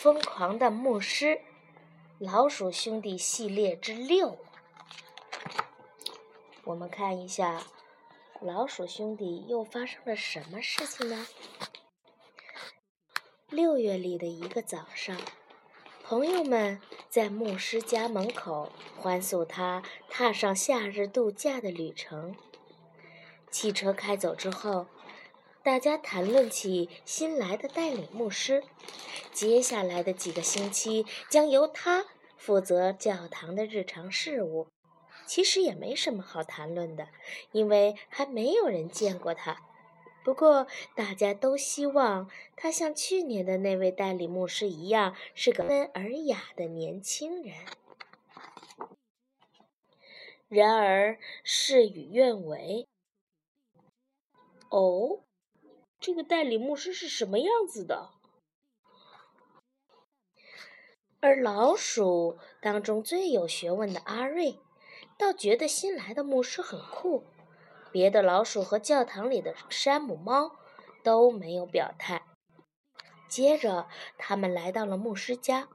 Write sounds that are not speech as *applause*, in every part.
疯狂的牧师，老鼠兄弟系列之六。我们看一下，老鼠兄弟又发生了什么事情呢？六月里的一个早上，朋友们在牧师家门口欢送他踏上夏日度假的旅程。汽车开走之后。大家谈论起新来的代理牧师，接下来的几个星期将由他负责教堂的日常事务。其实也没什么好谈论的，因为还没有人见过他。不过大家都希望他像去年的那位代理牧师一样，是个温尔雅的年轻人。然而事与愿违。哦。这个代理牧师是什么样子的？而老鼠当中最有学问的阿瑞，倒觉得新来的牧师很酷。别的老鼠和教堂里的山姆猫都没有表态。接着，他们来到了牧师家，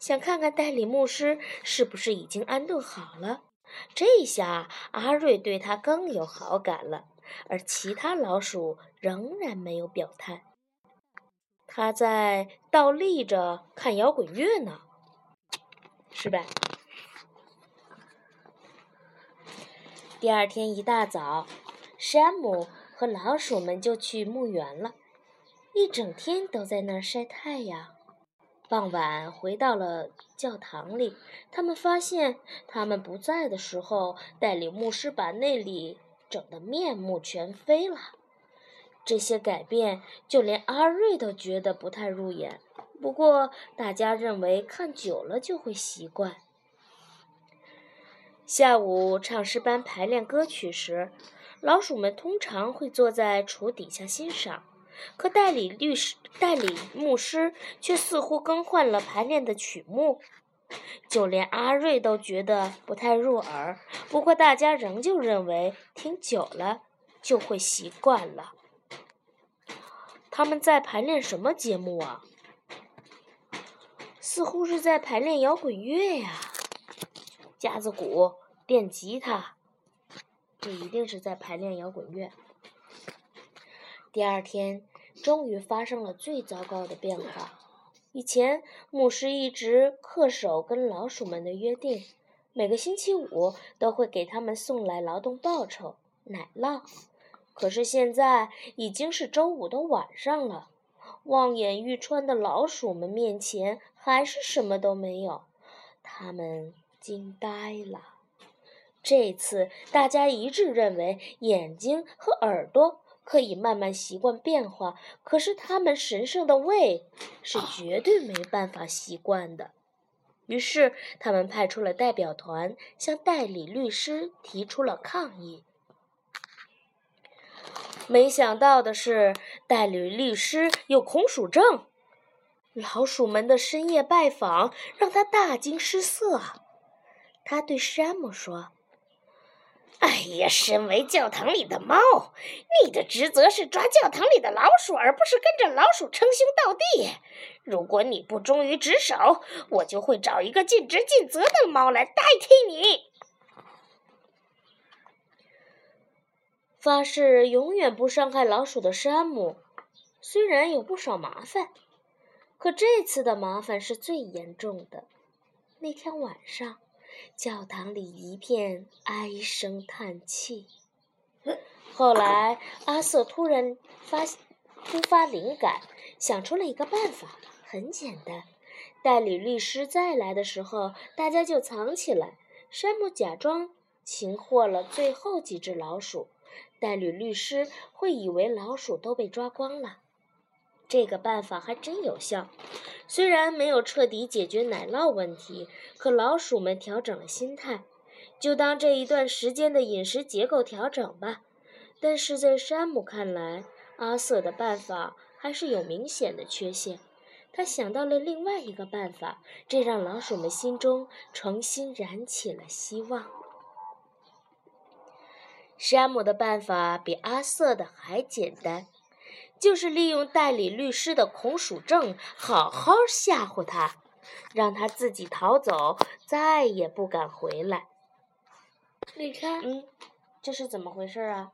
想看看代理牧师是不是已经安顿好了。这下，阿瑞对他更有好感了。而其他老鼠仍然没有表态。他在倒立着看摇滚乐呢，是吧？第二天一大早，山姆和老鼠们就去墓园了，一整天都在那儿晒太阳。傍晚回到了教堂里，他们发现他们不在的时候，带领牧师把那里。整得面目全非了，这些改变就连阿瑞都觉得不太入眼。不过大家认为看久了就会习惯。下午唱诗班排练歌曲时，老鼠们通常会坐在橱底下欣赏，可代理律师、代理牧师却似乎更换了排练的曲目。就连阿瑞都觉得不太入耳，不过大家仍旧认为听久了就会习惯了。他们在排练什么节目啊？似乎是在排练摇滚乐呀，架子鼓、电吉他，这一定是在排练摇滚乐。第二天，终于发生了最糟糕的变化。以前，牧师一直恪守跟老鼠们的约定，每个星期五都会给他们送来劳动报酬——奶酪。可是现在已经是周五的晚上了，望眼欲穿的老鼠们面前还是什么都没有，他们惊呆了。这次，大家一致认为眼睛和耳朵。可以慢慢习惯变化，可是他们神圣的胃是绝对没办法习惯的。于是，他们派出了代表团，向代理律师提出了抗议。没想到的是，代理律师有恐鼠症。老鼠们的深夜拜访让他大惊失色。他对山姆说。哎呀，身为教堂里的猫，你的职责是抓教堂里的老鼠，而不是跟着老鼠称兄道弟。如果你不忠于职守，我就会找一个尽职尽责的猫来代替你。发誓永远不伤害老鼠的山姆，虽然有不少麻烦，可这次的麻烦是最严重的。那天晚上。教堂里一片唉声叹气。后来，阿瑟突然发突发灵感，想出了一个办法。很简单，代理律师再来的时候，大家就藏起来。山姆假装擒获了最后几只老鼠，代理律师会以为老鼠都被抓光了。这个办法还真有效，虽然没有彻底解决奶酪问题，可老鼠们调整了心态，就当这一段时间的饮食结构调整吧。但是在山姆看来，阿瑟的办法还是有明显的缺陷。他想到了另外一个办法，这让老鼠们心中重新燃起了希望。山姆的办法比阿瑟的还简单。就是利用代理律师的恐鼠症，好好吓唬他，让他自己逃走，再也不敢回来。你看，嗯，这是怎么回事啊？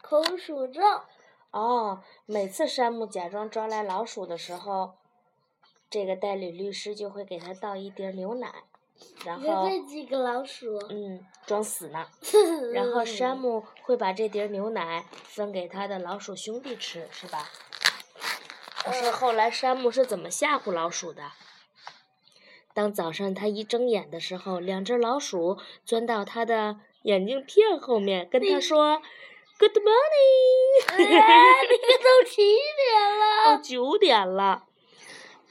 恐鼠症。哦，每次山姆假装抓来老鼠的时候，这个代理律师就会给他倒一碟牛奶，然后这几个老鼠，嗯，装死呢。*laughs* 然后山姆会把这碟牛奶分给他的老鼠兄弟吃，是吧？可是后来山姆是怎么吓唬老鼠的？当早上他一睁眼的时候，两只老鼠钻到他的眼镜片后面，跟他说。Good morning！那个都几点了。*laughs* 哦，九点了。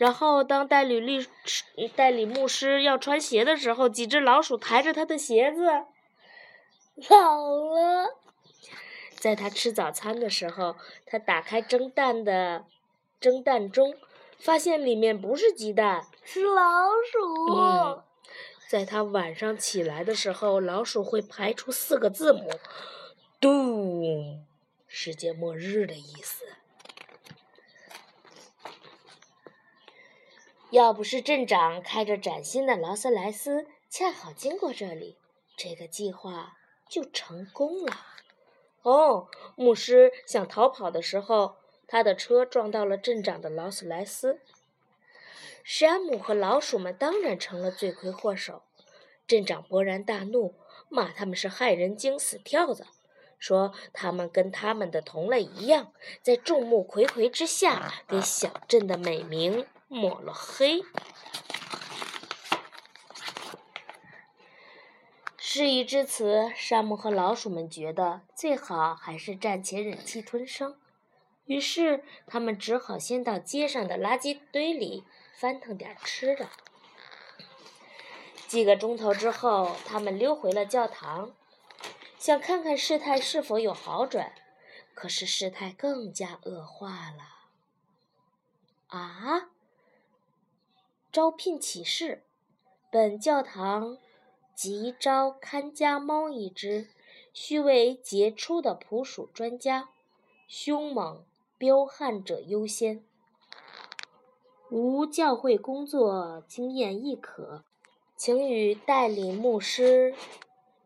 然后，当代理律师、代理牧师要穿鞋的时候，几只老鼠抬着他的鞋子。*laughs* 老了。在他吃早餐的时候，他打开蒸蛋的蒸蛋钟，发现里面不是鸡蛋，是老鼠。嗯。在他晚上起来的时候，老鼠会排出四个字母。嘟，世界末日的意思。要不是镇长开着崭新的劳斯莱斯恰好经过这里，这个计划就成功了。哦，牧师想逃跑的时候，他的车撞到了镇长的劳斯莱斯。山姆和老鼠们当然成了罪魁祸首。镇长勃然大怒，骂他们是害人精、死跳蚤。说他们跟他们的同类一样，在众目睽睽之下给小镇的美名抹了黑。事已至此，山姆和老鼠们觉得最好还是暂且忍气吞声，于是他们只好先到街上的垃圾堆里翻腾点吃的。几个钟头之后，他们溜回了教堂。想看看事态是否有好转，可是事态更加恶化了。啊！招聘启事：本教堂急招看家猫一只，需为杰出的捕鼠专家，凶猛彪悍者优先，无教会工作经验亦可，请与代理牧师。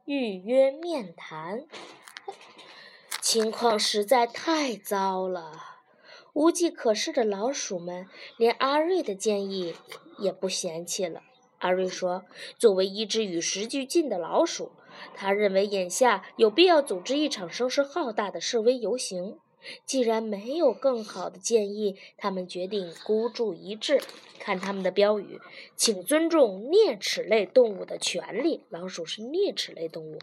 预约面谈，情况实在太糟了。无计可施的老鼠们连阿瑞的建议也不嫌弃了。阿瑞说：“作为一只与时俱进的老鼠，他认为眼下有必要组织一场声势浩大的示威游行。”既然没有更好的建议，他们决定孤注一掷。看他们的标语，请尊重啮齿类动物的权利。老鼠是啮齿类动物。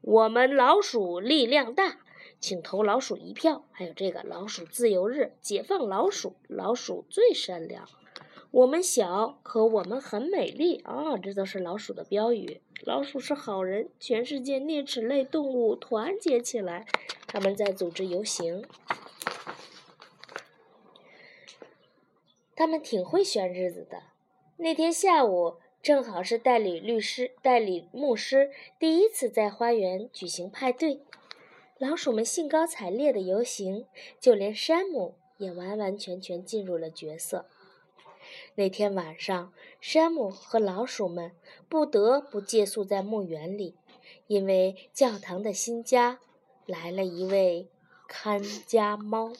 我们老鼠力量大，请投老鼠一票。还有这个老鼠自由日，解放老鼠，老鼠最善良。我们小，可我们很美丽啊！这都是老鼠的标语。老鼠是好人，全世界啮齿类动物团结起来。他们在组织游行，他们挺会选日子的。那天下午正好是代理律师、代理牧师第一次在花园举行派对，老鼠们兴高采烈的游行，就连山姆也完完全全进入了角色。那天晚上，山姆和老鼠们不得不借宿在墓园里，因为教堂的新家。来了一位看家猫，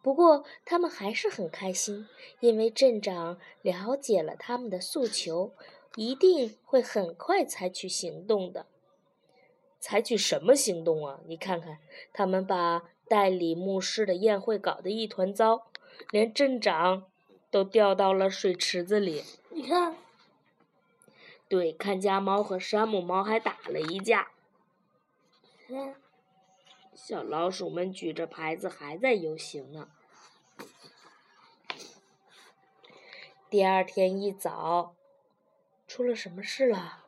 不过他们还是很开心，因为镇长了解了他们的诉求，一定会很快采取行动的。采取什么行动啊？你看看，他们把代理牧师的宴会搞得一团糟，连镇长都掉到了水池子里。你看，对，看家猫和山姆猫还打了一架。小老鼠们举着牌子还在游行呢。第二天一早，出了什么事了？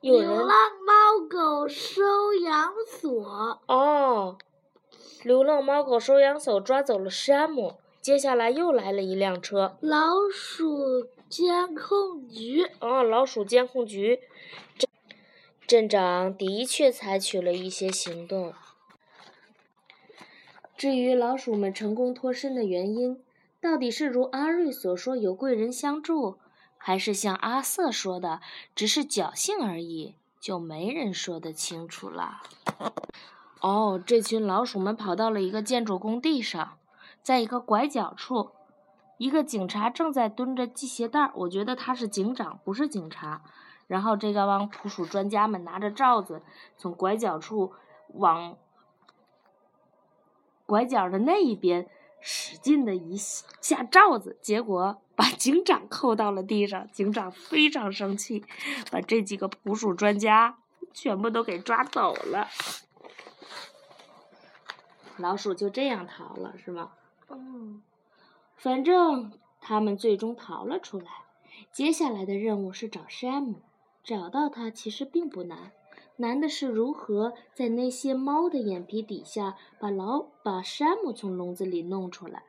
有人。流浪猫狗收养所。哦，流浪猫狗收养所抓走了山姆。接下来又来了一辆车。老鼠监控局。哦，老鼠监控局。镇镇长的确采取了一些行动。至于老鼠们成功脱身的原因，到底是如阿瑞所说有贵人相助，还是像阿瑟说的只是侥幸而已，就没人说得清楚了。哦，这群老鼠们跑到了一个建筑工地上，在一个拐角处，一个警察正在蹲着系鞋带儿我觉得他是警长，不是警察。然后这个帮捕鼠专家们拿着罩子，从拐角处往拐角的那一边使劲的一下罩子，结果把 *laughs* 警长扣到了地上。警长非常生气，把这几个捕鼠专家全部都给抓走了。老鼠就这样逃了，是吗？嗯，反正他们最终逃了出来。接下来的任务是找山姆，找到他其实并不难，难的是如何在那些猫的眼皮底下把老把山姆从笼子里弄出来。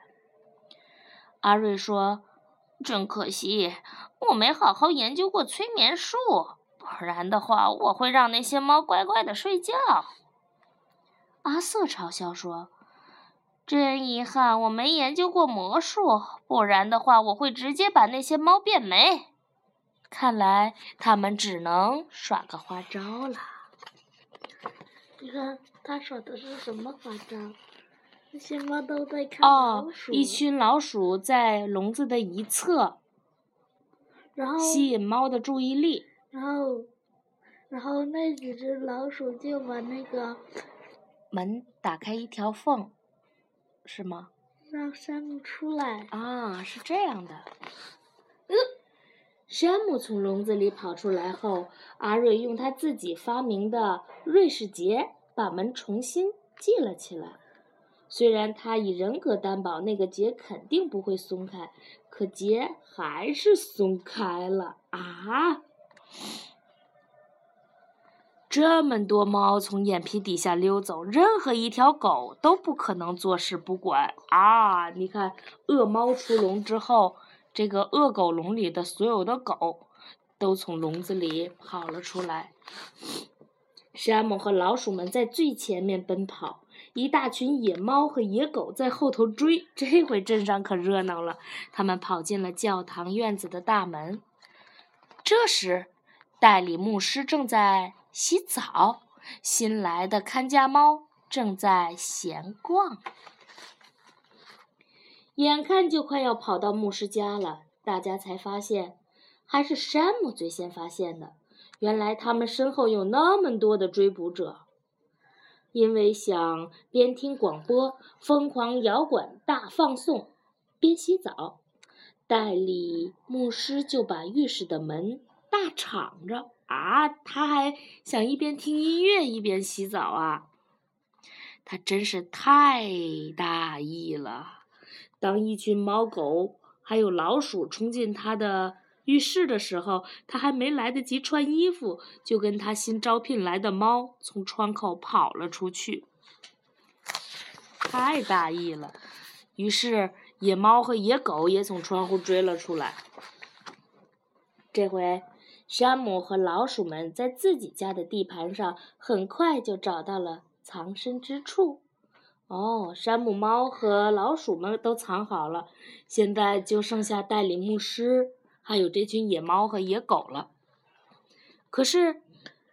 阿瑞说：“真可惜，我没好好研究过催眠术，不然的话，我会让那些猫乖乖的睡觉。”阿瑟嘲笑说：“真遗憾，我没研究过魔术，不然的话，我会直接把那些猫变没。看来他们只能耍个花招了。你看他耍的是什么花招？那些猫都在看老鼠。哦，一群老鼠在笼子的一侧，然后吸引猫的注意力。然后，然后那几只老鼠就把那个。门打开一条缝，是吗？让山姆出来。啊，是这样的。山姆从笼子里跑出来后，阿瑞用他自己发明的瑞士结把门重新系了起来。虽然他以人格担保那个结肯定不会松开，可结还是松开了啊！这么多猫从眼皮底下溜走，任何一条狗都不可能坐视不管啊！你看，恶猫出笼之后，这个恶狗笼里的所有的狗都从笼子里跑了出来。山姆和老鼠们在最前面奔跑，一大群野猫和野狗在后头追。这回镇上可热闹了，他们跑进了教堂院子的大门。这时，代理牧师正在。洗澡，新来的看家猫正在闲逛。眼看就快要跑到牧师家了，大家才发现，还是山姆最先发现的。原来他们身后有那么多的追捕者。因为想边听广播、疯狂摇滚大放送，边洗澡，代理牧师就把浴室的门大敞着。啊，他还想一边听音乐一边洗澡啊！他真是太大意了。当一群猫狗还有老鼠冲进他的浴室的时候，他还没来得及穿衣服，就跟他新招聘来的猫从窗口跑了出去。太大意了。于是野猫和野狗也从窗户追了出来。这回。山姆和老鼠们在自己家的地盘上很快就找到了藏身之处。哦，山姆猫和老鼠们都藏好了，现在就剩下代理牧师还有这群野猫和野狗了。可是，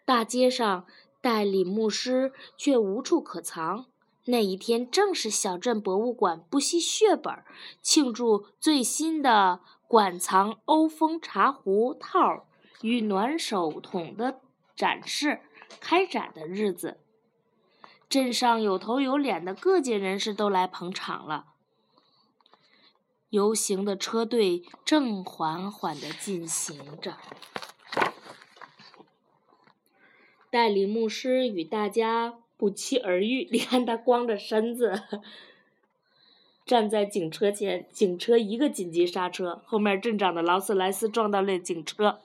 大街上代理牧师却无处可藏。那一天正是小镇博物馆不惜血本庆祝最新的馆藏欧风茶壶套。与暖手桶的展示开展的日子，镇上有头有脸的各界人士都来捧场了。游行的车队正缓缓地进行着。代理牧师与大家不期而遇，你看他光着身子站在警车前，警车一个紧急刹车，后面镇长的劳斯莱斯撞到了警车。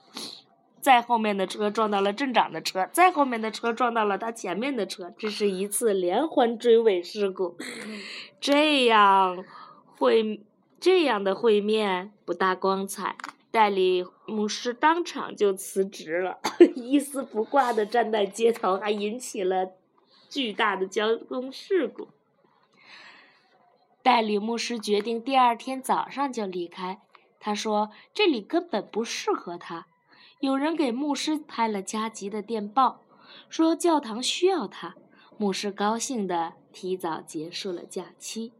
再后面的车撞到了镇长的车，再后面的车撞到了他前面的车，这是一次连环追尾事故。*laughs* 这样会这样的会面不大光彩，代理牧师当场就辞职了，一丝不挂的站在街头，还引起了巨大的交通事故。代理牧师决定第二天早上就离开。他说：“这里根本不适合他。”有人给牧师拍了加急的电报，说教堂需要他。牧师高兴地提早结束了假期。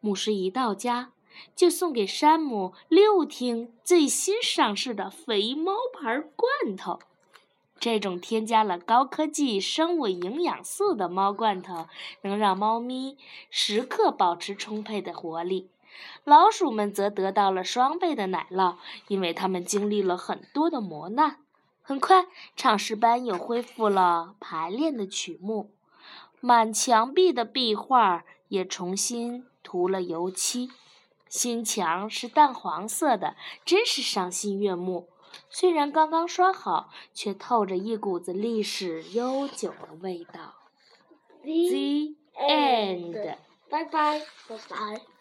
牧师一到家，就送给山姆六听最新上市的肥猫牌罐头。这种添加了高科技生物营养素的猫罐头，能让猫咪时刻保持充沛的活力。老鼠们则得到了双倍的奶酪，因为它们经历了很多的磨难。很快，唱诗班又恢复了排练的曲目，满墙壁的壁画也重新涂了油漆。新墙是淡黄色的，真是赏心悦目。虽然刚刚刷好，却透着一股子历史悠久的味道。The end。拜拜，拜拜。